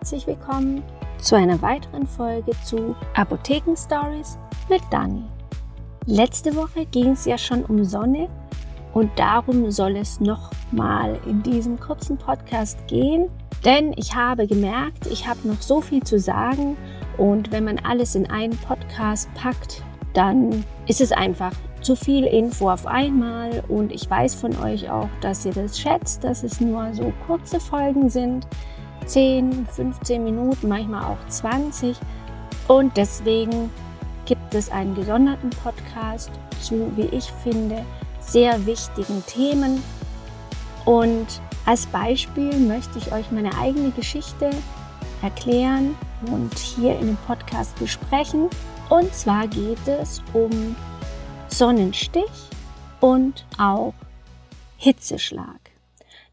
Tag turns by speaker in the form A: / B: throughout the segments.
A: Herzlich willkommen zu einer weiteren Folge zu Apotheken Stories mit Dani. Letzte Woche ging es ja schon um Sonne und darum soll es nochmal in diesem kurzen Podcast gehen, denn ich habe gemerkt, ich habe noch so viel zu sagen und wenn man alles in einen Podcast packt, dann ist es einfach zu viel Info auf einmal und ich weiß von euch auch, dass ihr das schätzt, dass es nur so kurze Folgen sind. 10, 15 Minuten, manchmal auch 20. Und deswegen gibt es einen gesonderten Podcast zu, wie ich finde, sehr wichtigen Themen. Und als Beispiel möchte ich euch meine eigene Geschichte erklären und hier in dem Podcast besprechen. Und zwar geht es um Sonnenstich und auch Hitzeschlag.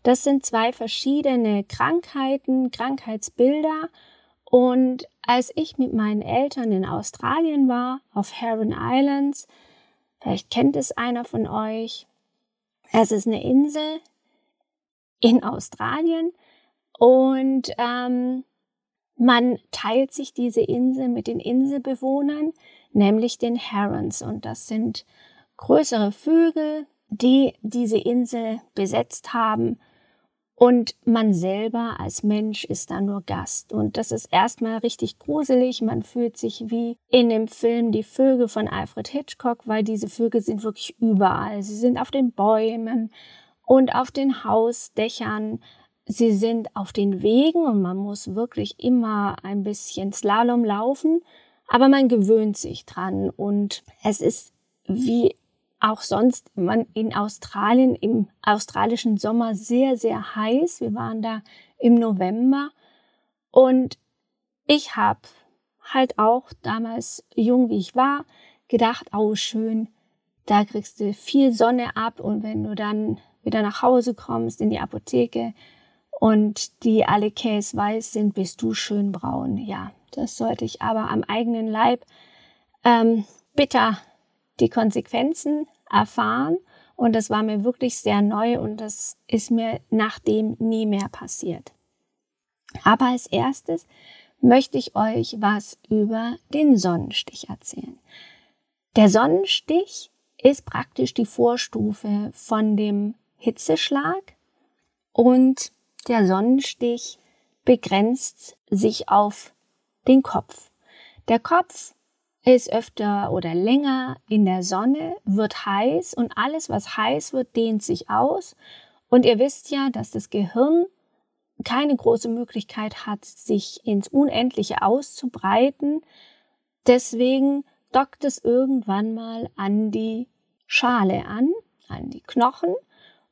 A: Das sind zwei verschiedene Krankheiten, Krankheitsbilder. Und als ich mit meinen Eltern in Australien war, auf Heron Islands, vielleicht kennt es einer von euch, es ist eine Insel in Australien und ähm, man teilt sich diese Insel mit den Inselbewohnern, nämlich den Herons. Und das sind größere Vögel, die diese Insel besetzt haben und man selber als Mensch ist da nur Gast. Und das ist erstmal richtig gruselig. Man fühlt sich wie in dem Film Die Vögel von Alfred Hitchcock, weil diese Vögel sind wirklich überall. Sie sind auf den Bäumen und auf den Hausdächern. Sie sind auf den Wegen und man muss wirklich immer ein bisschen Slalom laufen. Aber man gewöhnt sich dran und es ist wie auch sonst man in Australien im australischen Sommer sehr, sehr heiß. Wir waren da im November und ich habe halt auch damals jung wie ich war gedacht, oh schön, da kriegst du viel Sonne ab und wenn du dann wieder nach Hause kommst in die Apotheke und die alle Käse weiß sind, bist du schön braun. Ja, das sollte ich aber am eigenen Leib ähm, bitter die Konsequenzen erfahren und das war mir wirklich sehr neu und das ist mir nachdem nie mehr passiert. Aber als erstes möchte ich euch was über den Sonnenstich erzählen. Der Sonnenstich ist praktisch die Vorstufe von dem Hitzeschlag und der Sonnenstich begrenzt sich auf den Kopf. Der Kopf ist öfter oder länger in der Sonne, wird heiß und alles, was heiß wird, dehnt sich aus. Und ihr wisst ja, dass das Gehirn keine große Möglichkeit hat, sich ins Unendliche auszubreiten. Deswegen dockt es irgendwann mal an die Schale an, an die Knochen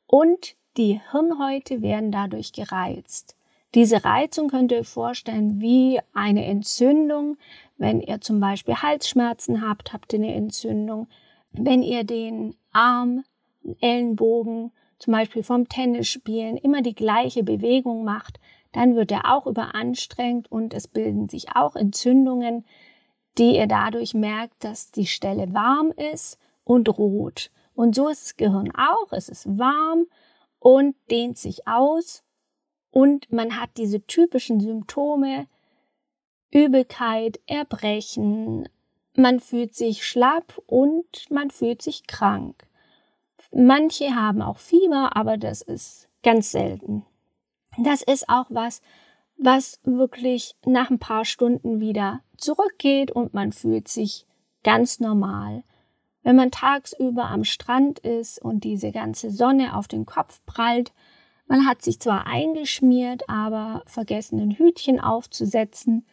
A: und die Hirnhäute werden dadurch gereizt. Diese Reizung könnt ihr euch vorstellen wie eine Entzündung. Wenn ihr zum Beispiel Halsschmerzen habt, habt ihr eine Entzündung. Wenn ihr den Arm, Ellenbogen, zum Beispiel vom Tennisspielen immer die gleiche Bewegung macht, dann wird er auch überanstrengt und es bilden sich auch Entzündungen, die ihr dadurch merkt, dass die Stelle warm ist und rot. Und so ist das Gehirn auch. Es ist warm und dehnt sich aus und man hat diese typischen Symptome, Übelkeit, Erbrechen, man fühlt sich schlapp und man fühlt sich krank. Manche haben auch Fieber, aber das ist ganz selten. Das ist auch was, was wirklich nach ein paar Stunden wieder zurückgeht und man fühlt sich ganz normal. Wenn man tagsüber am Strand ist und diese ganze Sonne auf den Kopf prallt, man hat sich zwar eingeschmiert, aber vergessen, ein Hütchen aufzusetzen.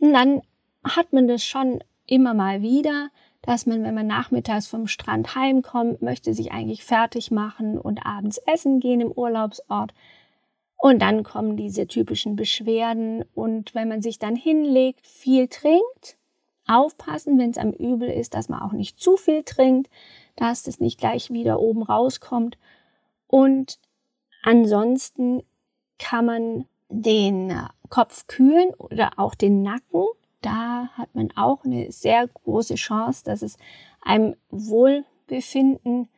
A: Und dann hat man das schon immer mal wieder, dass man, wenn man nachmittags vom Strand heimkommt, möchte sich eigentlich fertig machen und abends essen gehen im Urlaubsort. Und dann kommen diese typischen Beschwerden. Und wenn man sich dann hinlegt, viel trinkt, aufpassen, wenn es am Übel ist, dass man auch nicht zu viel trinkt, dass das nicht gleich wieder oben rauskommt. Und Ansonsten kann man den Kopf kühlen oder auch den Nacken. Da hat man auch eine sehr große Chance, dass es einem Wohlbefinden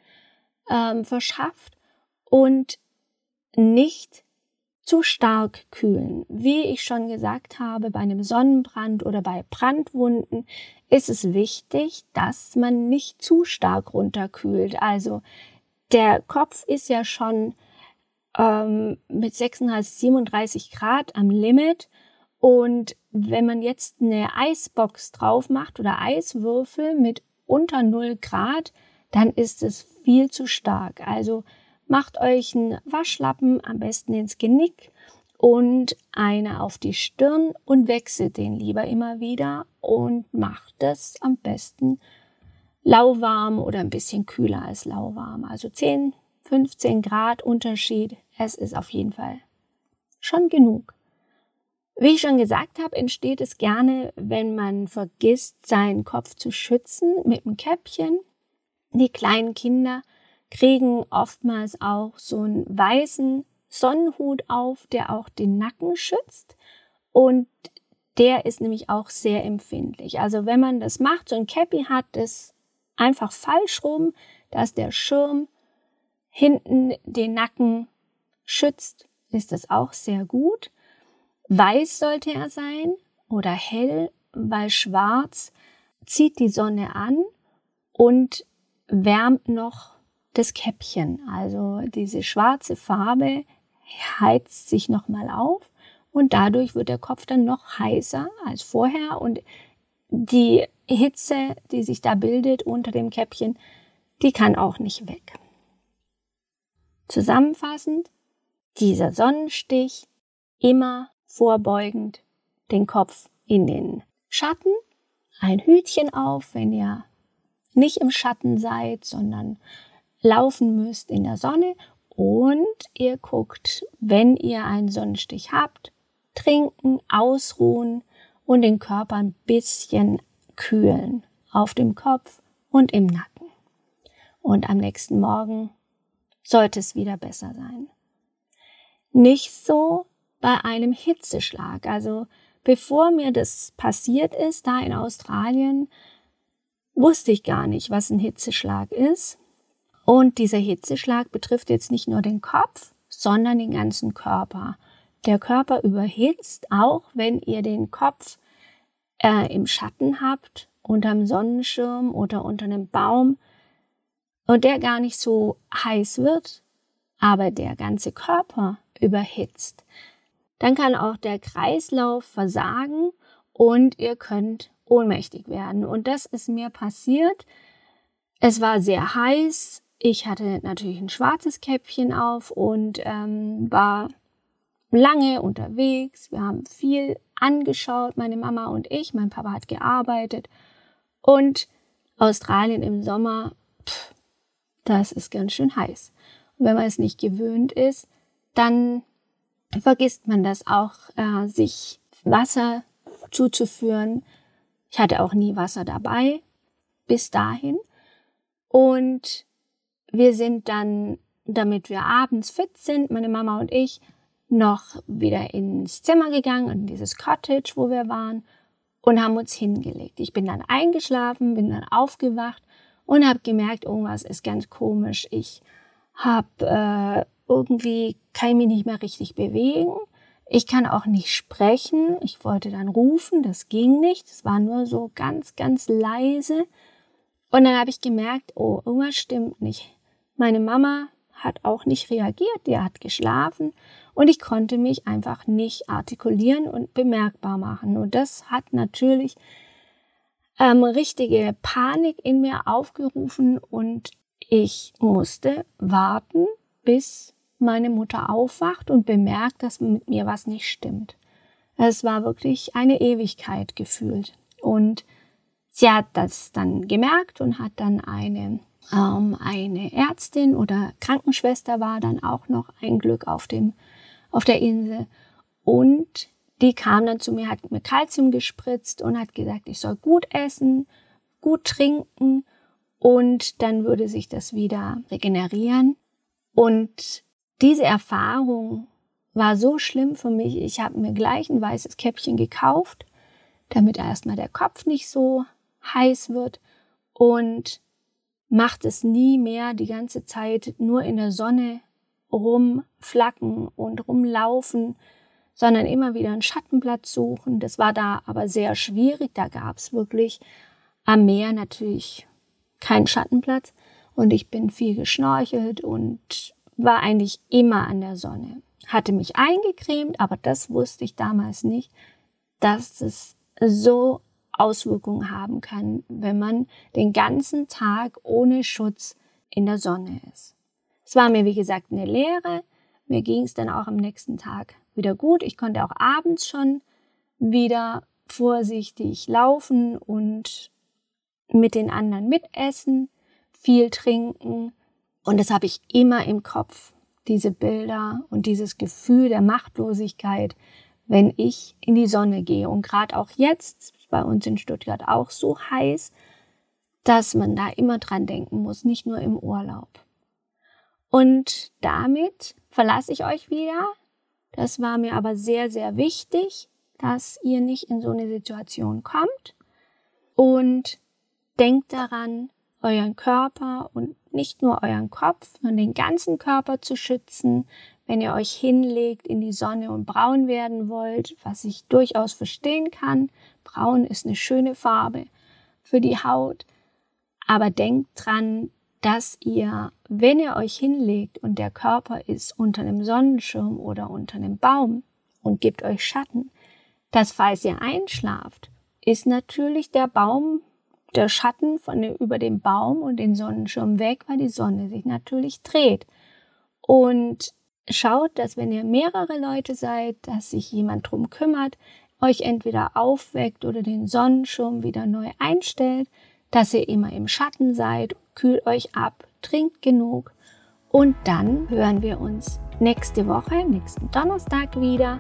A: ähm, verschafft und nicht zu stark kühlen. Wie ich schon gesagt habe, bei einem Sonnenbrand oder bei Brandwunden ist es wichtig, dass man nicht zu stark runterkühlt. Also der Kopf ist ja schon ähm, mit 36, 37 Grad am Limit. Und wenn man jetzt eine Eisbox drauf macht oder Eiswürfel mit unter 0 Grad, dann ist es viel zu stark. Also macht euch einen Waschlappen am besten ins Genick und eine auf die Stirn und wechselt den lieber immer wieder und macht das am besten lauwarm oder ein bisschen kühler als lauwarm. Also 10, 15 Grad Unterschied. Es ist auf jeden Fall schon genug. Wie ich schon gesagt habe, entsteht es gerne, wenn man vergisst, seinen Kopf zu schützen mit einem Käppchen. Die kleinen Kinder kriegen oftmals auch so einen weißen Sonnenhut auf, der auch den Nacken schützt. Und der ist nämlich auch sehr empfindlich. Also wenn man das macht, so ein Cappy hat, das einfach falsch rum, dass der Schirm hinten den Nacken schützt, ist das auch sehr gut. Weiß sollte er sein oder hell, weil schwarz zieht die Sonne an und wärmt noch das Käppchen. Also diese schwarze Farbe heizt sich nochmal auf und dadurch wird der Kopf dann noch heißer als vorher und die Hitze, die sich da bildet unter dem Käppchen, die kann auch nicht weg. Zusammenfassend, dieser Sonnenstich immer vorbeugend den Kopf in den Schatten, ein Hütchen auf, wenn ihr nicht im Schatten seid, sondern laufen müsst in der Sonne und ihr guckt, wenn ihr einen Sonnenstich habt, trinken, ausruhen und den Körper ein bisschen kühlen auf dem Kopf und im Nacken. Und am nächsten Morgen sollte es wieder besser sein. Nicht so bei einem Hitzeschlag. Also bevor mir das passiert ist, da in Australien, wusste ich gar nicht, was ein Hitzeschlag ist. Und dieser Hitzeschlag betrifft jetzt nicht nur den Kopf, sondern den ganzen Körper. Der Körper überhitzt, auch wenn ihr den Kopf äh, im Schatten habt, unterm Sonnenschirm oder unter einem Baum und der gar nicht so heiß wird, aber der ganze Körper überhitzt. Dann kann auch der Kreislauf versagen und ihr könnt ohnmächtig werden. Und das ist mir passiert. Es war sehr heiß. Ich hatte natürlich ein schwarzes Käppchen auf und ähm, war lange unterwegs. Wir haben viel angeschaut, meine Mama und ich. Mein Papa hat gearbeitet. Und Australien im Sommer, pff, das ist ganz schön heiß. Und wenn man es nicht gewöhnt ist, dann vergisst man das auch, äh, sich Wasser zuzuführen. Ich hatte auch nie Wasser dabei bis dahin. Und wir sind dann, damit wir abends fit sind, meine Mama und ich, noch wieder ins Zimmer gegangen, in dieses Cottage, wo wir waren, und haben uns hingelegt. Ich bin dann eingeschlafen, bin dann aufgewacht und habe gemerkt, irgendwas ist ganz komisch. Ich habe äh, irgendwie kann ich mich nicht mehr richtig bewegen. Ich kann auch nicht sprechen. Ich wollte dann rufen, das ging nicht. Es war nur so ganz, ganz leise. Und dann habe ich gemerkt, oh, irgendwas stimmt nicht. Meine Mama hat auch nicht reagiert, die hat geschlafen und ich konnte mich einfach nicht artikulieren und bemerkbar machen. Und das hat natürlich ähm, richtige Panik in mir aufgerufen und ich musste warten, bis meine Mutter aufwacht und bemerkt, dass mit mir was nicht stimmt. Es war wirklich eine Ewigkeit gefühlt. Und sie hat das dann gemerkt und hat dann eine ähm, eine Ärztin oder Krankenschwester war dann auch noch ein Glück auf dem, auf der Insel. Und die kam dann zu mir, hat mir Kalzium gespritzt und hat gesagt, ich soll gut essen, gut trinken und dann würde sich das wieder regenerieren. Und diese Erfahrung war so schlimm für mich. Ich habe mir gleich ein weißes Käppchen gekauft, damit erstmal der Kopf nicht so heiß wird. Und macht es nie mehr die ganze Zeit nur in der Sonne rumflacken und rumlaufen, sondern immer wieder einen Schattenplatz suchen. Das war da aber sehr schwierig. Da gab es wirklich am Meer natürlich keinen Schattenplatz. Und ich bin viel geschnorchelt und war eigentlich immer an der Sonne. Hatte mich eingecremt, aber das wusste ich damals nicht, dass es so Auswirkungen haben kann, wenn man den ganzen Tag ohne Schutz in der Sonne ist. Es war mir, wie gesagt, eine Lehre. Mir ging es dann auch am nächsten Tag wieder gut. Ich konnte auch abends schon wieder vorsichtig laufen und mit den anderen mitessen, viel trinken. Und das habe ich immer im Kopf, diese Bilder und dieses Gefühl der Machtlosigkeit, wenn ich in die Sonne gehe. Und gerade auch jetzt, bei uns in Stuttgart auch so heiß, dass man da immer dran denken muss, nicht nur im Urlaub. Und damit verlasse ich euch wieder. Das war mir aber sehr, sehr wichtig, dass ihr nicht in so eine Situation kommt. Und denkt daran, euren Körper und nicht nur euren Kopf, sondern den ganzen Körper zu schützen, wenn ihr euch hinlegt in die Sonne und braun werden wollt, was ich durchaus verstehen kann. Braun ist eine schöne Farbe für die Haut. Aber denkt dran, dass ihr, wenn ihr euch hinlegt und der Körper ist unter einem Sonnenschirm oder unter einem Baum und gibt euch Schatten, dass falls ihr einschlaft, ist natürlich der Baum, der Schatten von über dem Baum und den Sonnenschirm weg, weil die Sonne sich natürlich dreht. Und schaut, dass wenn ihr mehrere Leute seid, dass sich jemand drum kümmert, euch entweder aufweckt oder den Sonnenschirm wieder neu einstellt, dass ihr immer im Schatten seid, kühlt euch ab, trinkt genug. Und dann hören wir uns nächste Woche, nächsten Donnerstag wieder.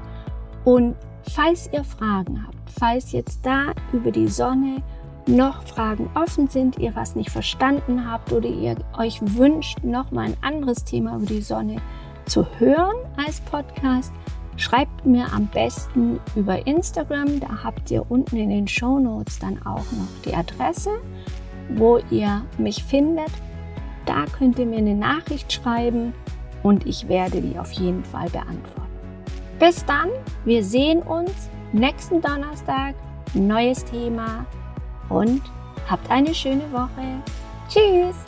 A: Und falls ihr Fragen habt, falls jetzt da über die Sonne noch Fragen offen sind, ihr was nicht verstanden habt oder ihr euch wünscht, noch mal ein anderes Thema über die Sonne zu hören als Podcast, Schreibt mir am besten über Instagram, da habt ihr unten in den Show Notes dann auch noch die Adresse, wo ihr mich findet. Da könnt ihr mir eine Nachricht schreiben und ich werde die auf jeden Fall beantworten. Bis dann, wir sehen uns nächsten Donnerstag, neues Thema und habt eine schöne Woche. Tschüss!